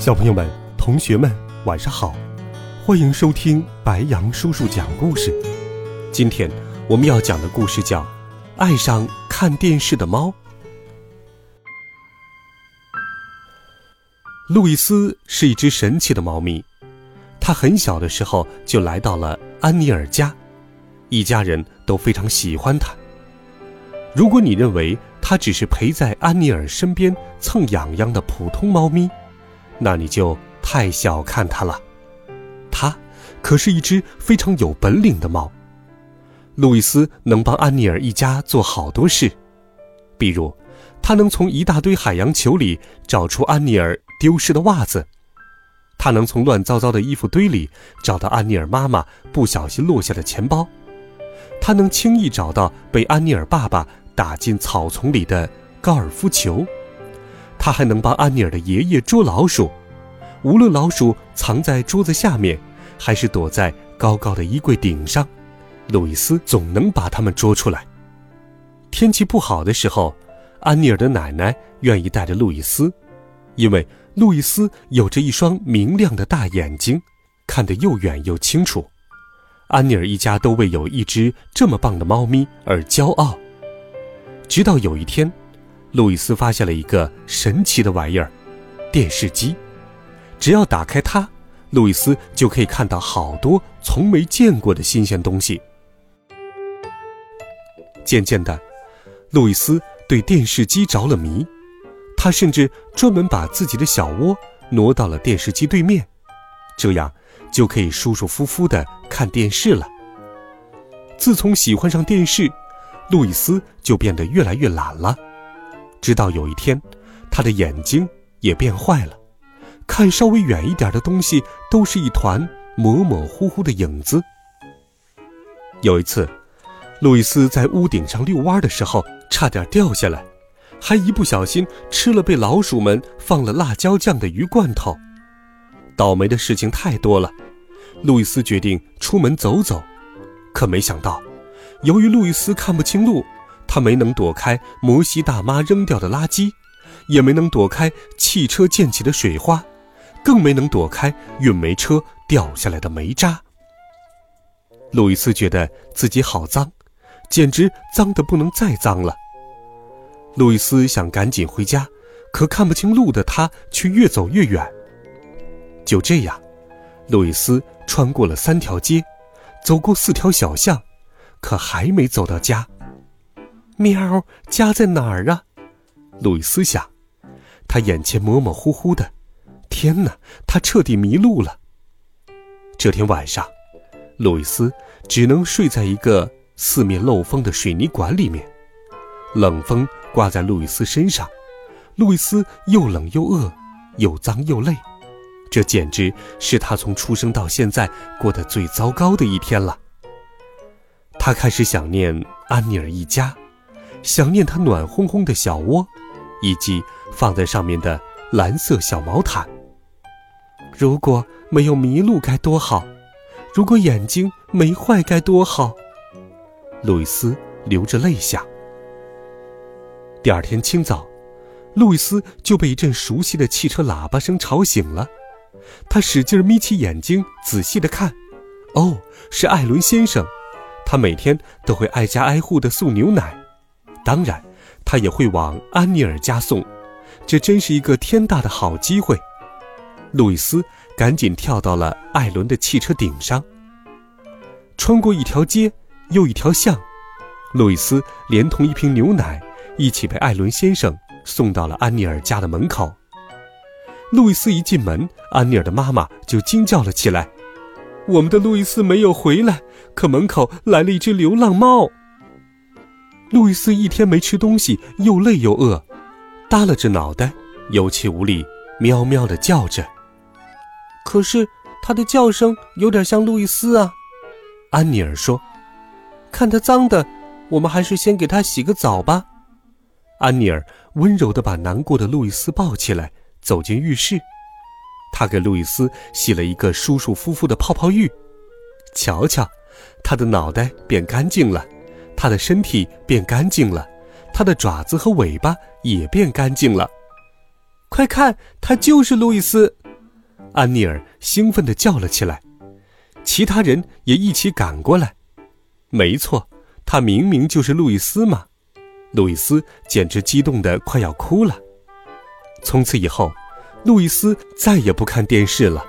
小朋友们、同学们，晚上好！欢迎收听白羊叔叔讲故事。今天我们要讲的故事叫《爱上看电视的猫》。路易斯是一只神奇的猫咪，它很小的时候就来到了安妮尔家，一家人都非常喜欢它。如果你认为它只是陪在安妮尔身边蹭痒痒的普通猫咪，那你就太小看它了，它可是一只非常有本领的猫。路易斯能帮安妮尔一家做好多事，比如，他能从一大堆海洋球里找出安妮尔丢失的袜子，他能从乱糟糟的衣服堆里找到安妮尔妈妈不小心落下的钱包，他能轻易找到被安妮尔爸爸打进草丛里的高尔夫球。他还能帮安妮尔的爷爷捉老鼠，无论老鼠藏在桌子下面，还是躲在高高的衣柜顶上，路易斯总能把它们捉出来。天气不好的时候，安妮尔的奶奶愿意带着路易斯，因为路易斯有着一双明亮的大眼睛，看得又远又清楚。安妮尔一家都为有一只这么棒的猫咪而骄傲。直到有一天。路易斯发现了一个神奇的玩意儿——电视机。只要打开它，路易斯就可以看到好多从没见过的新鲜东西。渐渐的，路易斯对电视机着了迷，他甚至专门把自己的小窝挪到了电视机对面，这样就可以舒舒服服的看电视了。自从喜欢上电视，路易斯就变得越来越懒了。直到有一天，他的眼睛也变坏了，看稍微远一点的东西都是一团模模糊糊的影子。有一次，路易斯在屋顶上遛弯的时候，差点掉下来，还一不小心吃了被老鼠们放了辣椒酱的鱼罐头。倒霉的事情太多了，路易斯决定出门走走，可没想到，由于路易斯看不清路。他没能躲开摩西大妈扔掉的垃圾，也没能躲开汽车溅起的水花，更没能躲开运煤车掉下来的煤渣。路易斯觉得自己好脏，简直脏得不能再脏了。路易斯想赶紧回家，可看不清路的他却越走越远。就这样，路易斯穿过了三条街，走过四条小巷，可还没走到家。喵，家在哪儿啊？路易斯想，他眼前模模糊糊的，天哪，他彻底迷路了。这天晚上，路易斯只能睡在一个四面漏风的水泥管里面，冷风刮在路易斯身上，路易斯又冷又饿，又脏又累，这简直是他从出生到现在过得最糟糕的一天了。他开始想念安妮尔一家。想念他暖烘烘的小窝，以及放在上面的蓝色小毛毯。如果没有迷路该多好！如果眼睛没坏该多好！路易斯流着泪想。第二天清早，路易斯就被一阵熟悉的汽车喇叭声吵醒了。他使劲眯起眼睛，仔细的看。哦，是艾伦先生。他每天都会挨家挨户的送牛奶。当然，他也会往安妮尔家送，这真是一个天大的好机会。路易斯赶紧跳到了艾伦的汽车顶上，穿过一条街又一条巷，路易斯连同一瓶牛奶一起被艾伦先生送到了安妮尔家的门口。路易斯一进门，安妮尔的妈妈就惊叫了起来：“我们的路易斯没有回来，可门口来了一只流浪猫。”路易斯一天没吃东西，又累又饿，耷拉着脑袋，有气无力，喵喵的叫着。可是它的叫声有点像路易斯啊。安妮尔说：“看它脏的，我们还是先给它洗个澡吧。”安妮儿温柔地把难过的路易斯抱起来，走进浴室。她给路易斯洗了一个舒舒服服的泡泡浴。瞧瞧，他的脑袋变干净了，他的身体变干净了，他的爪子和尾巴也变干净了。快看，他就是路易斯！安妮尔兴奋地叫了起来。其他人也一起赶过来。没错，他明明就是路易斯嘛！路易斯简直激动得快要哭了。从此以后，路易斯再也不看电视了，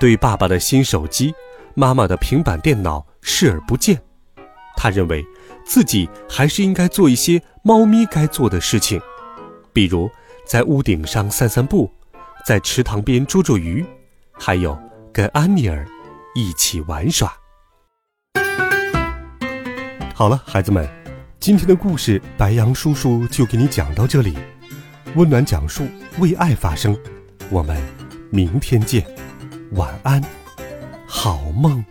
对爸爸的新手机。妈妈的平板电脑视而不见，他认为自己还是应该做一些猫咪该做的事情，比如在屋顶上散散步，在池塘边捉捉鱼，还有跟安妮儿一起玩耍。好了，孩子们，今天的故事白杨叔叔就给你讲到这里，温暖讲述，为爱发声，我们明天见，晚安。好梦。